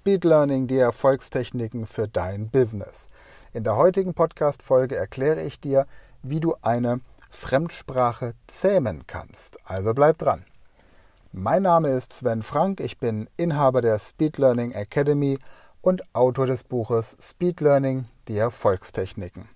Speed Learning, die Erfolgstechniken für dein Business. In der heutigen Podcast-Folge erkläre ich dir, wie du eine Fremdsprache zähmen kannst. Also bleib dran. Mein Name ist Sven Frank, ich bin Inhaber der Speed Learning Academy und Autor des Buches Speed Learning, die Erfolgstechniken.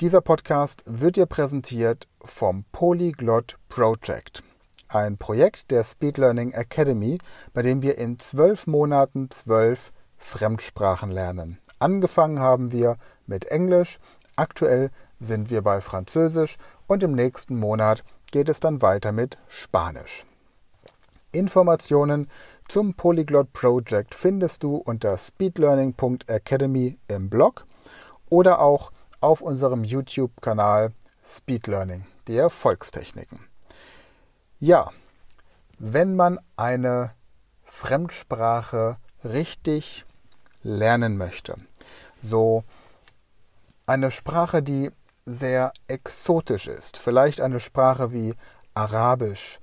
Dieser Podcast wird dir präsentiert vom Polyglot Project ein Projekt der Speed Learning Academy, bei dem wir in zwölf Monaten zwölf Fremdsprachen lernen. Angefangen haben wir mit Englisch, aktuell sind wir bei Französisch und im nächsten Monat geht es dann weiter mit Spanisch. Informationen zum Polyglot Project findest du unter speedlearning.academy im Blog oder auch auf unserem YouTube-Kanal Speed Learning, die Erfolgstechniken. Ja, wenn man eine Fremdsprache richtig lernen möchte, so eine Sprache, die sehr exotisch ist, vielleicht eine Sprache wie Arabisch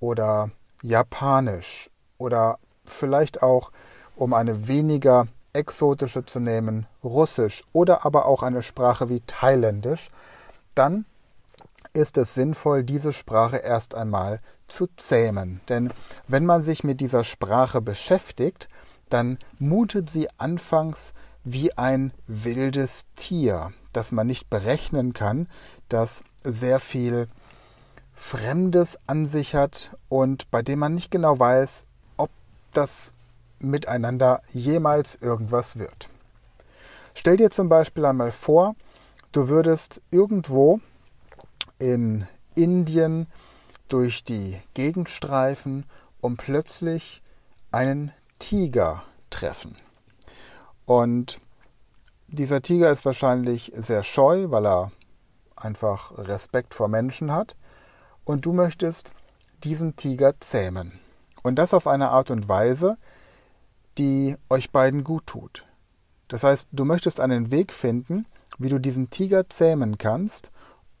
oder Japanisch oder vielleicht auch, um eine weniger exotische zu nehmen, Russisch oder aber auch eine Sprache wie Thailändisch, dann ist es sinnvoll, diese Sprache erst einmal zu zähmen. Denn wenn man sich mit dieser Sprache beschäftigt, dann mutet sie anfangs wie ein wildes Tier, das man nicht berechnen kann, das sehr viel Fremdes an sich hat und bei dem man nicht genau weiß, ob das miteinander jemals irgendwas wird. Stell dir zum Beispiel einmal vor, du würdest irgendwo in Indien durch die Gegend streifen und plötzlich einen Tiger treffen. Und dieser Tiger ist wahrscheinlich sehr scheu, weil er einfach Respekt vor Menschen hat. Und du möchtest diesen Tiger zähmen. Und das auf eine Art und Weise, die euch beiden gut tut. Das heißt, du möchtest einen Weg finden, wie du diesen Tiger zähmen kannst,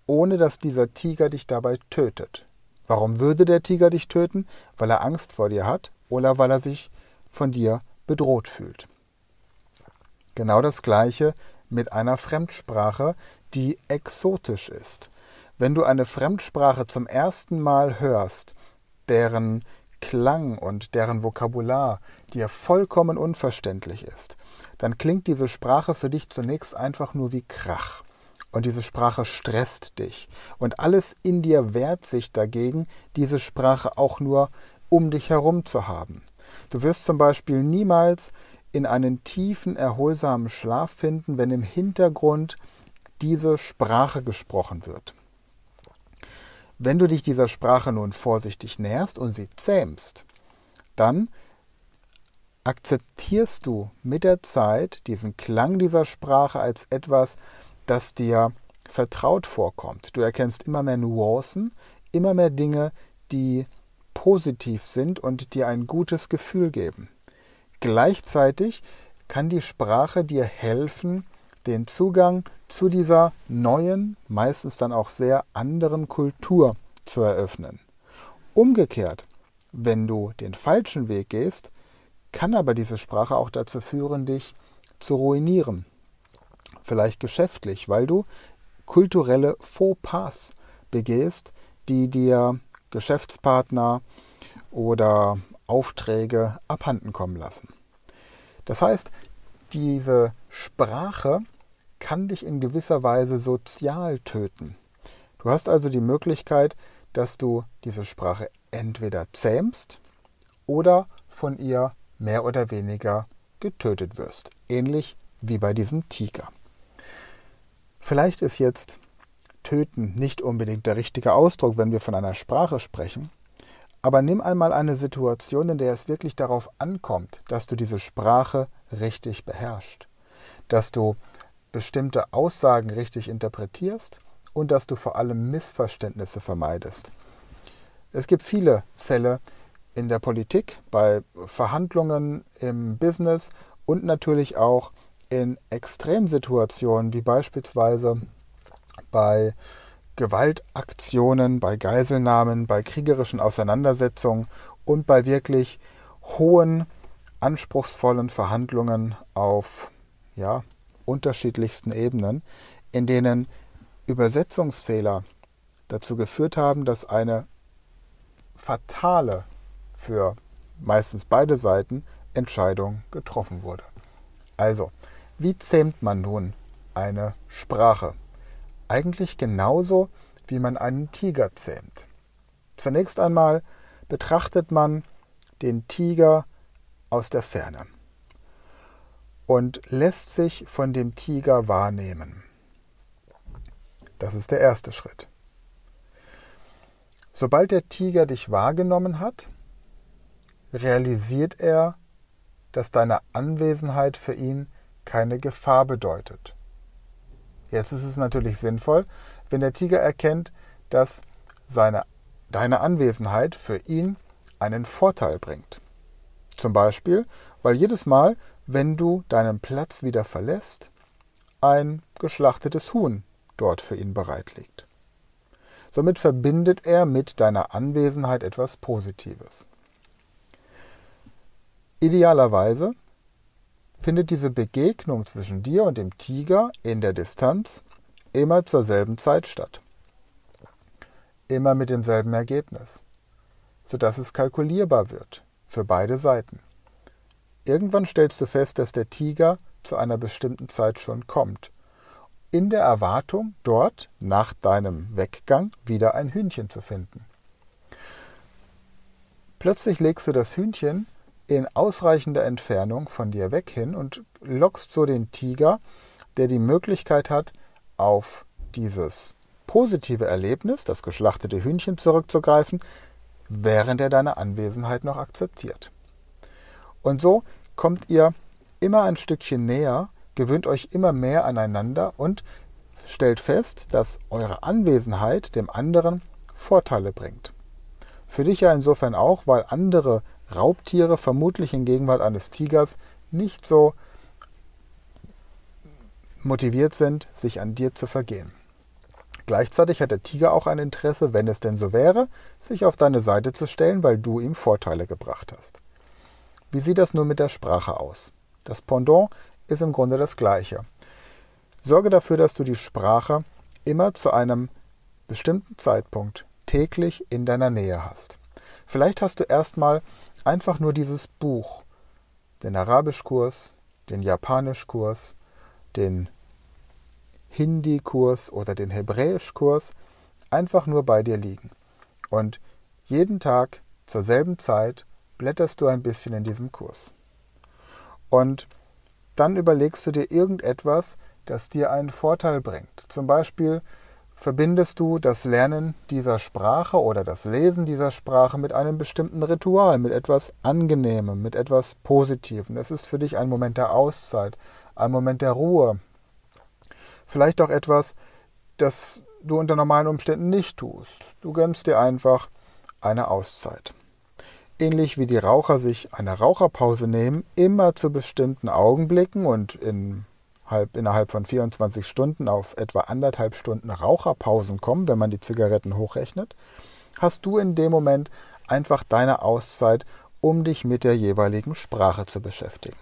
ohne dass dieser Tiger dich dabei tötet. Warum würde der Tiger dich töten? Weil er Angst vor dir hat oder weil er sich von dir bedroht fühlt. Genau das gleiche mit einer Fremdsprache, die exotisch ist. Wenn du eine Fremdsprache zum ersten Mal hörst, deren Klang und deren Vokabular dir vollkommen unverständlich ist, dann klingt diese Sprache für dich zunächst einfach nur wie Krach und diese Sprache stresst dich. Und alles in dir wehrt sich dagegen, diese Sprache auch nur um dich herum zu haben. Du wirst zum Beispiel niemals in einen tiefen, erholsamen Schlaf finden, wenn im Hintergrund diese Sprache gesprochen wird. Wenn du dich dieser Sprache nun vorsichtig näherst und sie zähmst, dann akzeptierst du mit der Zeit diesen Klang dieser Sprache als etwas, das dir vertraut vorkommt. Du erkennst immer mehr Nuancen, immer mehr Dinge, die positiv sind und dir ein gutes Gefühl geben. Gleichzeitig kann die Sprache dir helfen, den Zugang zu dieser neuen, meistens dann auch sehr anderen Kultur zu eröffnen. Umgekehrt, wenn du den falschen Weg gehst, kann aber diese Sprache auch dazu führen, dich zu ruinieren, vielleicht geschäftlich, weil du kulturelle Fauxpas begehst, die dir Geschäftspartner oder Aufträge abhanden kommen lassen. Das heißt, diese Sprache kann dich in gewisser Weise sozial töten. Du hast also die Möglichkeit, dass du diese Sprache entweder zähmst oder von ihr mehr oder weniger getötet wirst, ähnlich wie bei diesem Tiger. Vielleicht ist jetzt töten nicht unbedingt der richtige Ausdruck, wenn wir von einer Sprache sprechen, aber nimm einmal eine Situation, in der es wirklich darauf ankommt, dass du diese Sprache richtig beherrschst, dass du bestimmte Aussagen richtig interpretierst und dass du vor allem Missverständnisse vermeidest. Es gibt viele Fälle in der Politik, bei Verhandlungen im Business und natürlich auch in Extremsituationen wie beispielsweise bei Gewaltaktionen, bei Geiselnahmen, bei kriegerischen Auseinandersetzungen und bei wirklich hohen anspruchsvollen Verhandlungen auf ja, unterschiedlichsten Ebenen, in denen Übersetzungsfehler dazu geführt haben, dass eine fatale für meistens beide Seiten Entscheidung getroffen wurde. Also, wie zähmt man nun eine Sprache? Eigentlich genauso, wie man einen Tiger zähmt. Zunächst einmal betrachtet man den Tiger aus der Ferne und lässt sich von dem Tiger wahrnehmen. Das ist der erste Schritt. Sobald der Tiger dich wahrgenommen hat, realisiert er, dass deine Anwesenheit für ihn keine Gefahr bedeutet. Jetzt ist es natürlich sinnvoll, wenn der Tiger erkennt, dass seine, deine Anwesenheit für ihn einen Vorteil bringt. Zum Beispiel, weil jedes Mal, wenn du deinen Platz wieder verlässt, ein geschlachtetes Huhn dort für ihn bereit liegt. Somit verbindet er mit deiner Anwesenheit etwas Positives. Idealerweise findet diese Begegnung zwischen dir und dem Tiger in der Distanz immer zur selben Zeit statt. Immer mit demselben Ergebnis, sodass es kalkulierbar wird für beide Seiten. Irgendwann stellst du fest, dass der Tiger zu einer bestimmten Zeit schon kommt, in der Erwartung, dort nach deinem Weggang wieder ein Hühnchen zu finden. Plötzlich legst du das Hühnchen in ausreichender Entfernung von dir weg hin und lockst so den Tiger, der die Möglichkeit hat, auf dieses positive Erlebnis, das geschlachtete Hühnchen zurückzugreifen, während er deine Anwesenheit noch akzeptiert. Und so kommt ihr immer ein Stückchen näher, gewöhnt euch immer mehr aneinander und stellt fest, dass eure Anwesenheit dem anderen Vorteile bringt. Für dich ja insofern auch, weil andere Raubtiere vermutlich in Gegenwart eines Tigers nicht so motiviert sind, sich an dir zu vergehen. Gleichzeitig hat der Tiger auch ein Interesse, wenn es denn so wäre, sich auf deine Seite zu stellen, weil du ihm Vorteile gebracht hast. Wie sieht das nun mit der Sprache aus? Das Pendant ist im Grunde das gleiche. Sorge dafür, dass du die Sprache immer zu einem bestimmten Zeitpunkt täglich in deiner Nähe hast. Vielleicht hast du erstmal einfach nur dieses Buch, den Arabischkurs, den Japanischkurs, den Hindi-Kurs oder den Hebräischkurs einfach nur bei dir liegen. Und jeden Tag zur selben Zeit blätterst du ein bisschen in diesem Kurs. Und dann überlegst du dir irgendetwas, das dir einen Vorteil bringt. Zum Beispiel verbindest du das Lernen dieser Sprache oder das Lesen dieser Sprache mit einem bestimmten Ritual, mit etwas Angenehmem, mit etwas Positivem. Es ist für dich ein Moment der Auszeit, ein Moment der Ruhe. Vielleicht auch etwas, das du unter normalen Umständen nicht tust. Du gönnst dir einfach eine Auszeit. Ähnlich wie die Raucher sich eine Raucherpause nehmen, immer zu bestimmten Augenblicken und in halb, innerhalb von 24 Stunden auf etwa anderthalb Stunden Raucherpausen kommen, wenn man die Zigaretten hochrechnet, hast du in dem Moment einfach deine Auszeit, um dich mit der jeweiligen Sprache zu beschäftigen.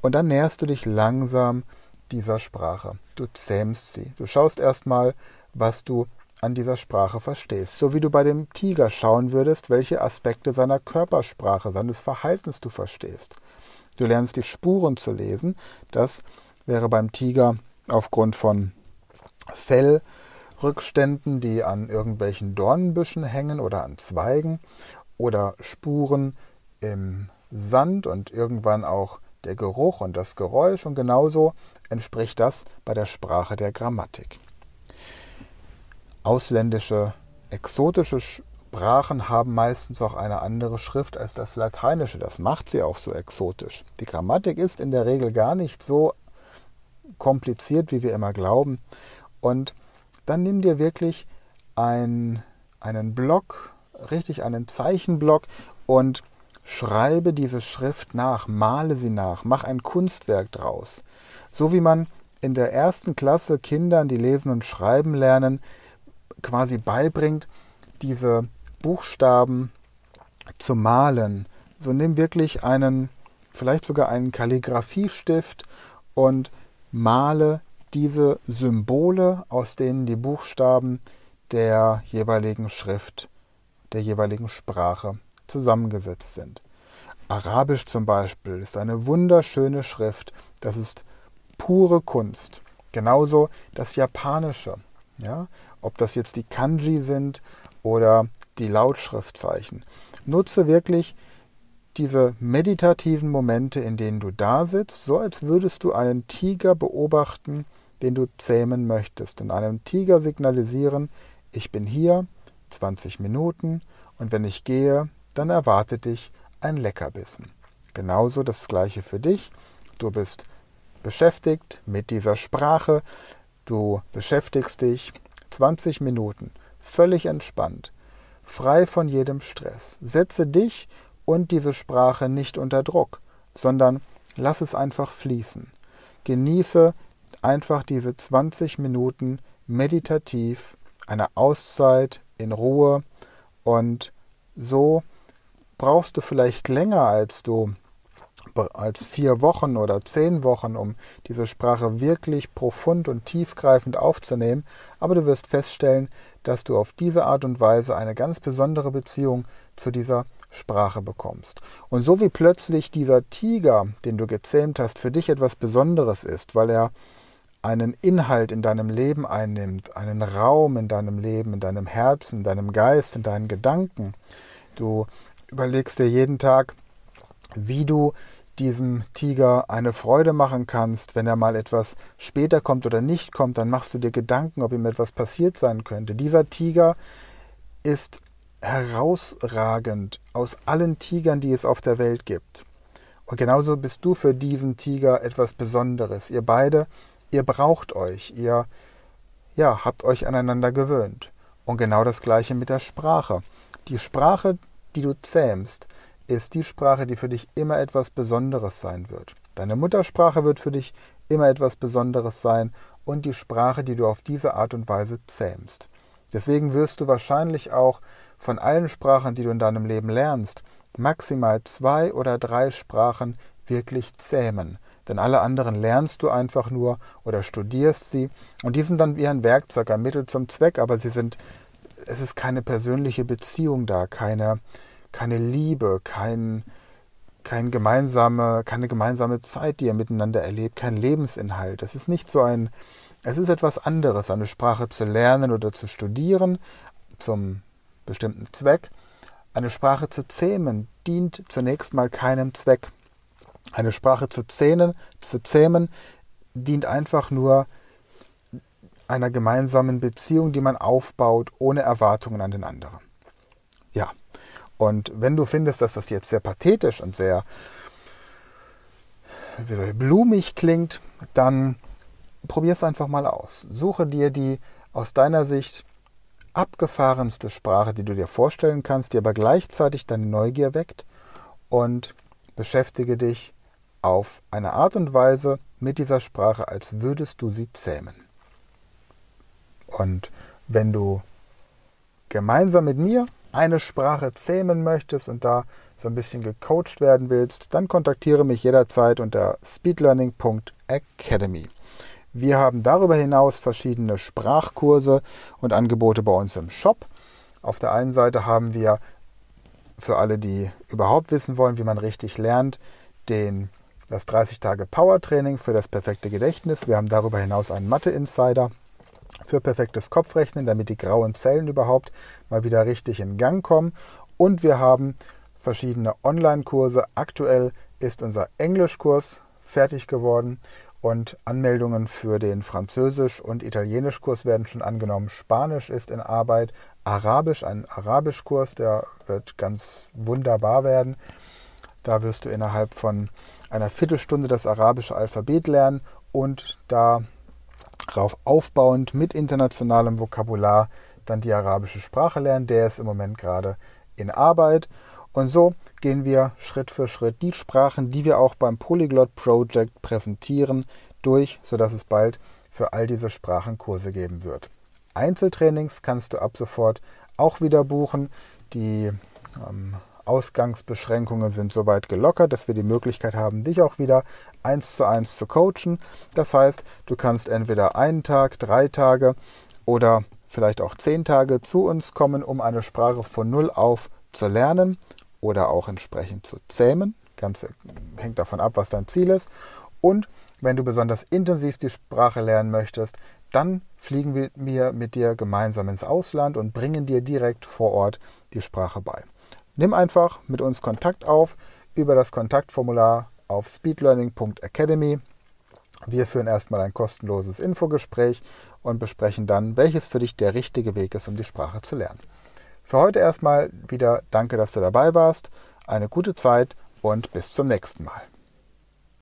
Und dann näherst du dich langsam dieser Sprache. Du zähmst sie. Du schaust erstmal, was du an dieser Sprache verstehst. So wie du bei dem Tiger schauen würdest, welche Aspekte seiner Körpersprache, seines Verhaltens du verstehst. Du lernst die Spuren zu lesen. Das wäre beim Tiger aufgrund von Fellrückständen, die an irgendwelchen Dornenbüschen hängen oder an Zweigen oder Spuren im Sand und irgendwann auch der Geruch und das Geräusch und genauso entspricht das bei der Sprache der Grammatik. Ausländische, exotische Sprachen haben meistens auch eine andere Schrift als das Lateinische. Das macht sie auch so exotisch. Die Grammatik ist in der Regel gar nicht so kompliziert, wie wir immer glauben. Und dann nimm dir wirklich ein, einen Block, richtig einen Zeichenblock und schreibe diese Schrift nach, male sie nach, mach ein Kunstwerk draus. So wie man in der ersten Klasse Kindern, die lesen und schreiben lernen, quasi beibringt, diese Buchstaben zu malen. So nimm wirklich einen vielleicht sogar einen Kalligrafiestift und male diese Symbole, aus denen die Buchstaben der jeweiligen Schrift, der jeweiligen Sprache zusammengesetzt sind. Arabisch zum Beispiel ist eine wunderschöne Schrift, das ist pure Kunst. Genauso das Japanische, ja, ob das jetzt die Kanji sind oder die Lautschriftzeichen. Nutze wirklich diese meditativen Momente, in denen du da sitzt, so als würdest du einen Tiger beobachten, den du zähmen möchtest, und einem Tiger signalisieren, ich bin hier, 20 Minuten, und wenn ich gehe, dann erwartet dich ein Leckerbissen. Genauso das gleiche für dich. Du bist beschäftigt mit dieser Sprache, du beschäftigst dich 20 Minuten völlig entspannt, frei von jedem Stress. Setze dich und diese Sprache nicht unter Druck, sondern lass es einfach fließen. Genieße einfach diese 20 Minuten meditativ, eine Auszeit in Ruhe und so brauchst du vielleicht länger als du als vier Wochen oder zehn Wochen, um diese Sprache wirklich profund und tiefgreifend aufzunehmen, aber du wirst feststellen, dass du auf diese Art und Weise eine ganz besondere Beziehung zu dieser Sprache bekommst. Und so wie plötzlich dieser Tiger, den du gezähmt hast, für dich etwas Besonderes ist, weil er einen Inhalt in deinem Leben einnimmt, einen Raum in deinem Leben, in deinem Herzen, in deinem Geist, in deinen Gedanken. Du überlegst dir jeden Tag, wie du diesem Tiger eine Freude machen kannst, wenn er mal etwas später kommt oder nicht kommt, dann machst du dir Gedanken, ob ihm etwas passiert sein könnte. Dieser Tiger ist herausragend aus allen Tigern, die es auf der Welt gibt. Und genauso bist du für diesen Tiger etwas Besonderes. Ihr beide, ihr braucht euch, ihr ja, habt euch aneinander gewöhnt. Und genau das gleiche mit der Sprache. Die Sprache, die du zähmst, ist die Sprache, die für dich immer etwas Besonderes sein wird. Deine Muttersprache wird für dich immer etwas Besonderes sein und die Sprache, die du auf diese Art und Weise zähmst. Deswegen wirst du wahrscheinlich auch von allen Sprachen, die du in deinem Leben lernst, maximal zwei oder drei Sprachen wirklich zähmen. Denn alle anderen lernst du einfach nur oder studierst sie und die sind dann wie ein Werkzeug, ein Mittel zum Zweck, aber sie sind, es ist keine persönliche Beziehung da, keine, keine Liebe, kein, kein gemeinsame, keine gemeinsame Zeit, die ihr miteinander erlebt, kein Lebensinhalt. Es ist nicht so ein, es ist etwas anderes, eine Sprache zu lernen oder zu studieren zum bestimmten Zweck. Eine Sprache zu zähmen dient zunächst mal keinem Zweck. Eine Sprache zu zähnen, zu zähmen dient einfach nur einer gemeinsamen Beziehung, die man aufbaut, ohne Erwartungen an den anderen. Ja, und wenn du findest, dass das jetzt sehr pathetisch und sehr ich, blumig klingt, dann probier es einfach mal aus. Suche dir die aus deiner Sicht abgefahrenste Sprache, die du dir vorstellen kannst, die aber gleichzeitig deine Neugier weckt und beschäftige dich auf eine Art und Weise mit dieser Sprache, als würdest du sie zähmen. Und wenn du gemeinsam mit mir eine Sprache zähmen möchtest und da so ein bisschen gecoacht werden willst, dann kontaktiere mich jederzeit unter speedlearning.academy. Wir haben darüber hinaus verschiedene Sprachkurse und Angebote bei uns im Shop. Auf der einen Seite haben wir für alle, die überhaupt wissen wollen, wie man richtig lernt, den, das 30 Tage Power Training für das perfekte Gedächtnis. Wir haben darüber hinaus einen Mathe Insider für perfektes Kopfrechnen, damit die grauen Zellen überhaupt mal wieder richtig in Gang kommen. Und wir haben verschiedene Online-Kurse. Aktuell ist unser Englischkurs fertig geworden und Anmeldungen für den Französisch- und Italienischkurs werden schon angenommen. Spanisch ist in Arbeit. Arabisch, ein Arabischkurs, der wird ganz wunderbar werden. Da wirst du innerhalb von einer Viertelstunde das arabische Alphabet lernen und da darauf aufbauend mit internationalem Vokabular dann die arabische Sprache lernen. Der ist im Moment gerade in Arbeit. Und so gehen wir Schritt für Schritt die Sprachen, die wir auch beim Polyglot Project präsentieren, durch, sodass es bald für all diese Sprachen Kurse geben wird. Einzeltrainings kannst du ab sofort auch wieder buchen. Die ähm, Ausgangsbeschränkungen sind soweit gelockert, dass wir die Möglichkeit haben, dich auch wieder eins zu eins zu coachen. Das heißt, du kannst entweder einen Tag, drei Tage oder vielleicht auch zehn Tage zu uns kommen, um eine Sprache von Null auf zu lernen oder auch entsprechend zu zähmen. Ganz hängt davon ab, was dein Ziel ist. Und wenn du besonders intensiv die Sprache lernen möchtest, dann fliegen wir mit dir gemeinsam ins Ausland und bringen dir direkt vor Ort die Sprache bei. Nimm einfach mit uns Kontakt auf über das Kontaktformular auf speedlearning.academy. Wir führen erstmal ein kostenloses Infogespräch und besprechen dann, welches für dich der richtige Weg ist, um die Sprache zu lernen. Für heute erstmal wieder danke, dass du dabei warst. Eine gute Zeit und bis zum nächsten Mal.